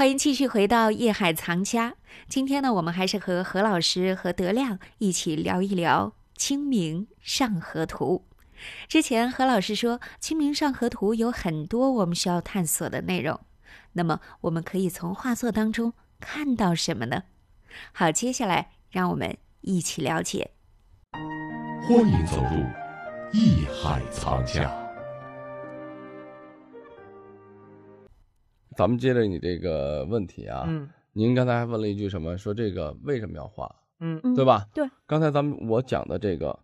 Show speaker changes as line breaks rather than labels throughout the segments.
欢迎继续回到夜海藏家。今天呢，我们还是和何老师和德亮一起聊一聊《清明上河图》。之前何老师说，《清明上河图》有很多我们需要探索的内容。那么，我们可以从画作当中看到什么呢？好，接下来让我们一起了解。
欢迎走入艺海藏家。
咱们接着你这个问题啊，
嗯
您刚才还问了一句什么？说这个为什么要画，
嗯
嗯
对吧？
对。
刚才咱们我讲的这个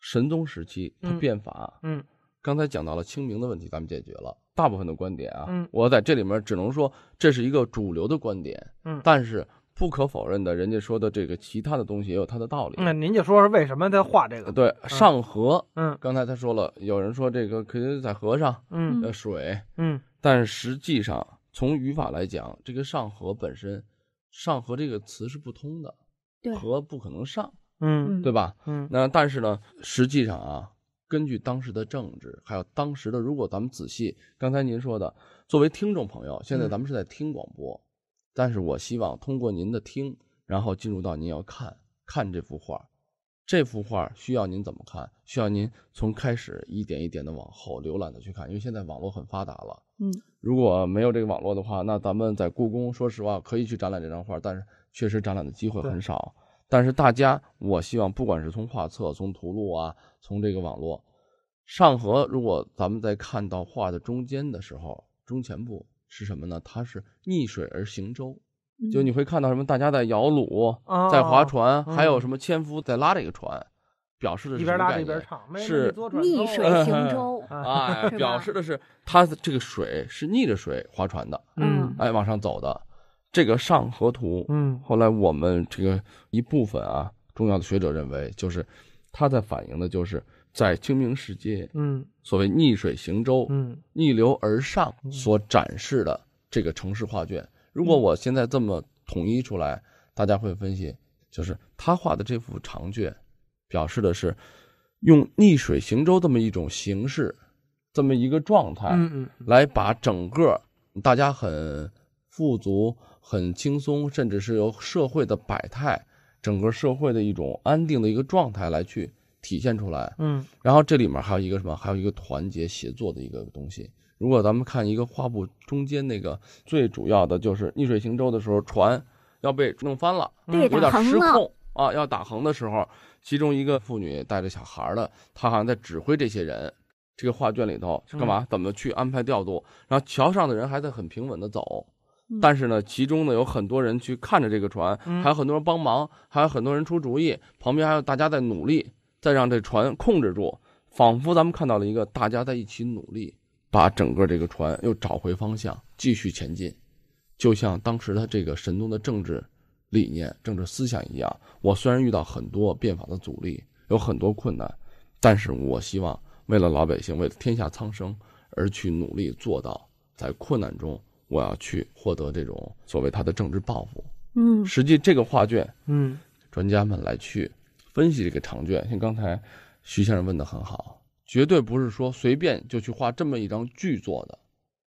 神宗时期它
嗯
变法，
嗯
刚才讲到了清明的问题，咱们解决了大部分的观点啊。
嗯
我在这里面只能说这是一个主流的观点，
嗯
但是不可否认的，人家说的这个其他的东西也有它的道理。
那您就说说为什么他画这个？
对，上河，
嗯
刚才他说了，有人说这个可以在河上，
嗯
呃，水，
嗯
但是实际上从语法来讲，这个上河本身，上河这个词是不通的，
对
河不可能上，
嗯
对吧？
嗯
那但是呢，实际上啊，根据当时的政治，还有当时的，如果咱们仔细，刚才您说的，作为听众朋友，现在
嗯
咱们是在听广播，但是我希望通过您的听，然后进入到您要看看这幅画，这幅画需要您怎么看？需要您从开始一点一点的往后浏览的去看，因为现在网络很发达了。
嗯，
如果没有这个网络的话，那咱们在故宫，说实话可以去展览这张画，但是确实展览的机会很少。但是大家，我希望不管是从画册、从图录啊，从这个网络上河，如果咱们在看到画的中间的时候，中前部是什么呢？它是逆水而行舟，就你会看到什么？大家在摇橹，
哦
在划船，
嗯
还有什么纤夫在拉这个船，表示的是
一边拉一边唱，没
是
逆
头
水行舟。
啊，表示的是它的这个水是逆着水划船的，
嗯
哎，往上走的。这个上河图，
嗯
后来我们这个一部分啊，重要的学者认为，就是它在反映的就是在清明时节，
嗯
所谓逆水行舟，
嗯
逆流而上所展示的这个城市画卷。如果我现在这么统一出来，大家会分析，就是他画的这幅长卷，表示的是用逆水行舟这么一种形式，这么一个状态，来把整个大家很富足、很轻松，甚至是由社会的百态，整个社会的一种安定的一个状态来去体现出来。
嗯
然后这里面还有一个什么？还有一个团结协作的一个东西。如果咱们看一个画布中间那个最主要的就是逆水行舟的时候，船要被弄翻了，
对，
有点失。控啊，要打横的时候，其中一个妇女带着小孩的，她好像在指挥这些人。这个画卷里头是干嘛？怎么去安排调度？然后桥上的人还在很平稳的走，
嗯
但是呢，其中呢有很多人去看着这个船，
嗯
还有很多人帮忙，还有很多人出主意，旁边还有大家在努力，再让这船控制住，仿佛咱们看到了一个大家在一起努力，把整个这个船又找回方向，继续前进，就像当时的这个神宗的政治理念、政治思想一样。我虽然遇到很多变法的阻力，有很多困难，但是我希望为了老百姓，为了天下苍生而去努力做到，在困难中我要去获得这种所谓他的政治抱负。
嗯
实际这个画卷，
嗯
专家们来去分析这个长卷，像刚才徐先生问的很好，绝对不是说随便就去画这么一张巨作的。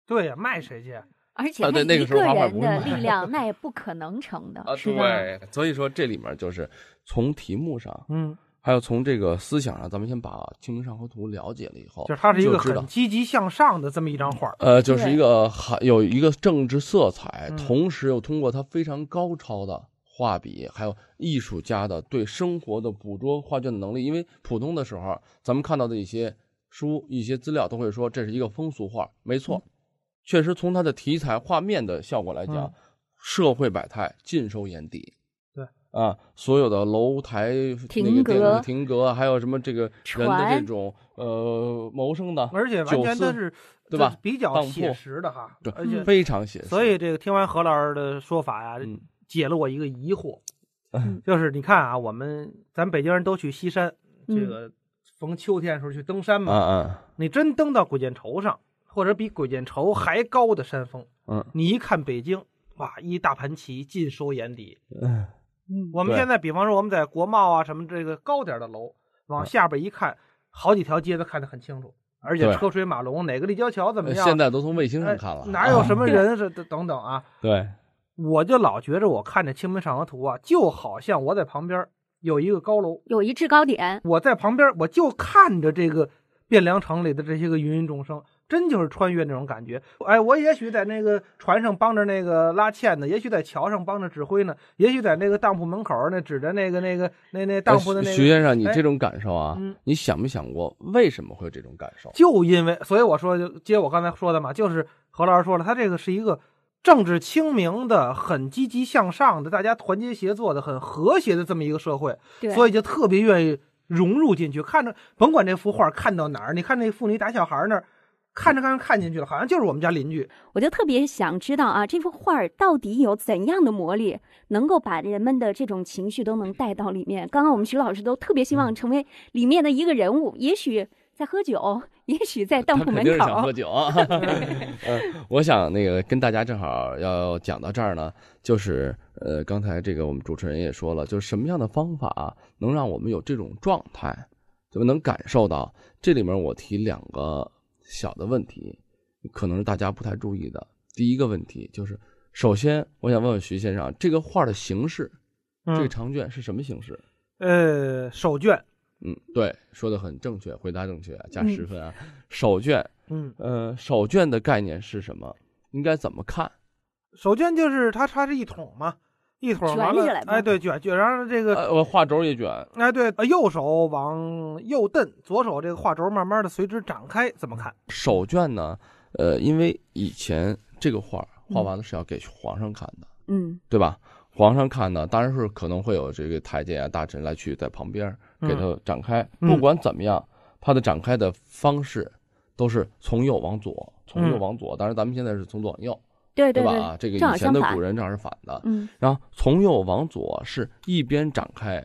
对呀，卖谁去？
而且
那个
一
时候画画
人的力 量，那也不可能成的，啊，对？
所以说这里面就是从题目上，
嗯，
还有从这个思想上，咱们先把《清明上河图》了解了以后，
就是它是一个很积极向上的这么一张画。
呃，就是一个含有一个政治色彩，
嗯
同时又通过它非常高超的画笔，还有艺术家的对生活的捕捉画卷的能力。因为普通的时候，咱们看到的一些书、一些资料都会说这是一个风俗画，没错，确实从它的题材、画面的效果来讲，
嗯
社会百态尽收眼底。
对
啊，所有的楼台、
亭
那个电
阁
亭阁，还有什么这个人的这种呃谋生的，
而且完全都是
对吧
比较写实的哈
对，
而且
非常写实。
所以这个听完何老师的说法呀，
嗯
解了我一个疑惑，
嗯
就是你看啊，我们咱北京人都去西山，
嗯
这个逢秋天的时候去登山嘛，
啊啊，
你真登到鬼见愁上，或者比鬼见愁还高的山峰，
嗯
你一看北京，哇，一大盘棋尽收眼底。我们现在比方说我们在国贸啊什么这个高点的楼，往下边一看，好几条街都看得很清楚。而且车水马龙，哪个立交桥怎么样？
现在都从卫星上
哎
看了，
哪有什么人是等等啊？
对，
我就老觉着我看着《清明上河图》啊，就好像我在旁边有一个高楼，
有一制高点，
我在旁边我就看着这个汴梁城里的这些个芸芸众生，真就是穿越那种感觉。哎，我也许在那个船上帮着那个拉纤呢，也许在桥上帮着指挥呢，也许在那个当铺门口那指着那个那个那那当铺的那个。
徐先生，你
哎
这种感受啊，
嗯
你想没想过为什么会有这种感受？
就因为，所以我说，就接我刚才说的嘛，就是何老师说了，他这个是一个政治清明的、很积极向上的、大家团结协作的、很和谐的这么一个社会，
对，
所以就特别愿意融入进去。看着，甭管这幅画看到哪儿，你看那妇女打小孩那儿，看着看着看进去了，好像就是我们家邻居。
我就特别想知道啊，这幅画儿到底有怎样的魔力，能够把人们的这种情绪都能带到里面？刚刚我们徐老师都特别希望成为里面的一个人物，也许在喝酒，也许在当
他
铺门
肯定是想喝
口。
酒 我想那个跟大家正好要讲到这儿呢，就是呃，刚才这个我们主持人也说了，就是什么样的方法能让我们有这种状态，怎么能感受到？这里面我提两个小的问题，可能是大家不太注意的。第一个问题就是，首先我想问问徐先生，这个画的形式，这个
嗯，
长卷是什么形式？
呃，手绢，
嗯，对，说的很正确，回答正确，加
嗯
十分啊。手卷，
嗯，
呃，手绢的概念是什么？应该怎么看？
手绢就是它，它是一桶嘛，一桶
卷
完了
起来，
哎，对，卷卷然后这个
呃，我画轴也卷，
哎，对，呃右手往右蹬，左手这个画轴慢慢的随之展开，怎么看？
手绢呢？呃，因为以前这个画画完了是要给皇上看的，
嗯
对吧？皇上看呢，当然是可能会有这个太监啊、大臣来去在旁边给它展开。
嗯
不管怎么样，它的展开的方式都是从右往左，从右
嗯
往左。当然，咱们现在是从左往右，
对对对，
吧？啊，这个以前的古人正好是反的。
嗯
然后从右往左是一边展开，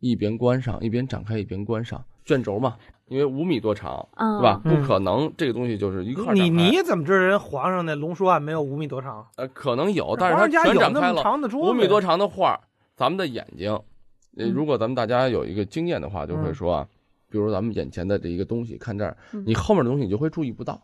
一边关上，一边展开一边关上，卷轴嘛，因为五米多长，
啊，
对吧？
嗯
不可能这个东西就是一块儿
你你怎么知道人皇上那龙书案没有五米多长？
呃可能有，但是
他
全展开了，
长的桌子，
五米多，长的画儿，咱们的眼睛，呃，
嗯
如果咱们大家有一个经验的话，就会
嗯
说啊，比如咱们眼前的这一个东西，看这儿
嗯，
你后面的东西你就会注意不到。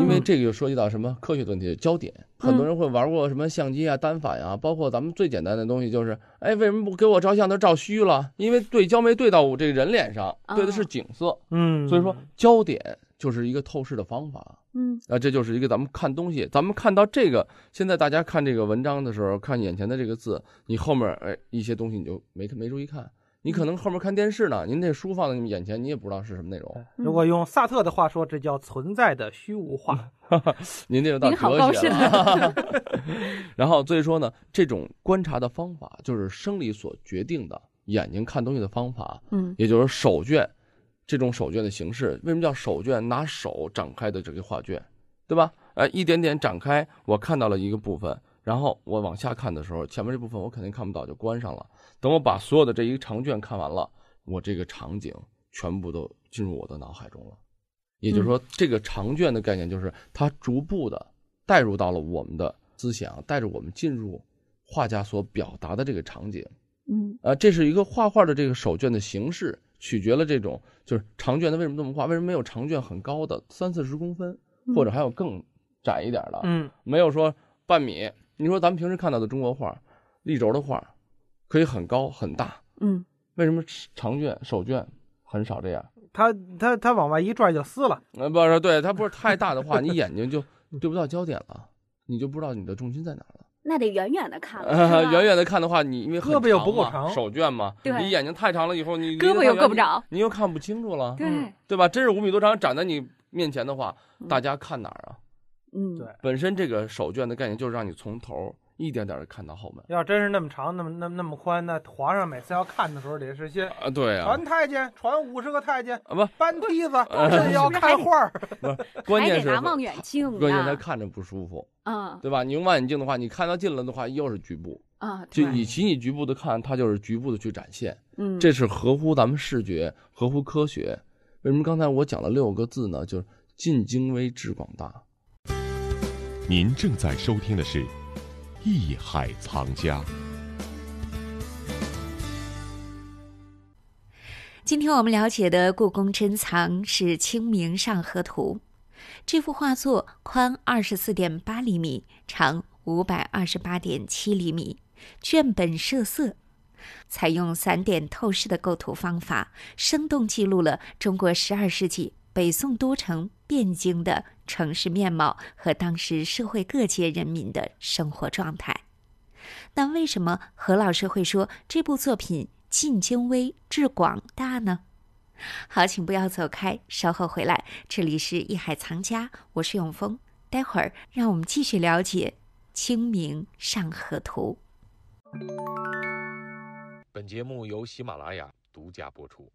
因为这个就涉及到什么科学的问题，焦点。很多人会玩过什么相机啊、单反啊，包括咱们最简单的东西，就是，哎，为什么不给我照相都照虚了？因为对焦没对到我这个人脸上，对的是景色，
嗯，
所以说焦点就是一个透视的方法。
嗯
啊，这就是一个咱们看东西，咱们看到这个，现在大家看这个文章的时候，看眼前的这个字，你后面哎一些东西你就没没注意看，你可能后面看电视呢，您这书放在你们眼前，你也不知道是什么内容，
如果用萨特的话说，这叫存在的虚无化。
您这就到
您好高
哲学了。然后所以说呢，这种观察的方法就是生理所决定的眼睛看东西的方法，
嗯
也就是手绢，这种手卷的形式，为什么叫手绢？拿手展开的这个画卷，对吧？呃，一点点展开，我看到了一个部分，然后我往下看的时候，前面这部分我肯定看不到，就关上了。等我把所有的这一个长卷看完了，我这个场景全部都进入我的脑海中了。也就是说，这个长卷的概念就是它逐步的带入到了我们的思想，带着我们进入画家所表达的这个场景。
嗯
呃，这是一个画画的这个手卷的形式，取决了这种就是长卷它为什么这么画？为什么没有长卷很高的三四十公分，或者还有更窄一点的？
嗯，
没有说半米。你说咱们平时看到的中国画，立轴的画，可以很高很大，
嗯
为什么长卷手卷很少这样？
它它它往外一拽就撕了。
呃，不是，对，它不是太大的话，你眼睛就对不到焦点了，你就不知道你的重心在哪了。
那得远远的看了，
呃，远远的看的话，你因为很
胳膊又
长嘛
不够长
手绢嘛，
对
你眼睛太长了以后，你
胳膊又够不，着。
你又看不清楚了，
对，
对吧？真是五米多长展在你面前的话，
嗯
大家看哪儿啊？
嗯
对
本身这个手绢的概念就是让你从头一点点的看到后门
要真是那么长，那么那么那么宽，那皇上每次要看的时候，得是些
啊，对啊，
传太监，传五十个太监，
啊不，
搬梯子，
呃
这要看画儿。
关键是
还得拿望远镜
关键他。看着不舒服，
啊
对吧？你用望远镜的话，你看到近了的话，又是局部，
啊，
就
对
与其你局部的看，它就是局部的去展现，
嗯，
这是合乎咱们视觉，合乎科学。为什么刚才我讲了六个字呢？就是尽精微致广大。
您正在收听的是《艺海藏家》。
今天我们了解的故宫珍藏是《清明上河图》，这幅画作宽二十四点八厘米，长五百二十八点七厘米，卷本设色，采用散点透视的构图方法，生动记录了中国十二世纪北宋都城汴京的城市面貌和当时社会各界人民的生活状态。那为什么何老师会说这部作品尽精微至广大呢？好，请不要走开，稍后回来。这里是艺海藏家，我是永峰。待会儿让我们继续了解《清明上河图》。
本节目由喜马拉雅独家播出。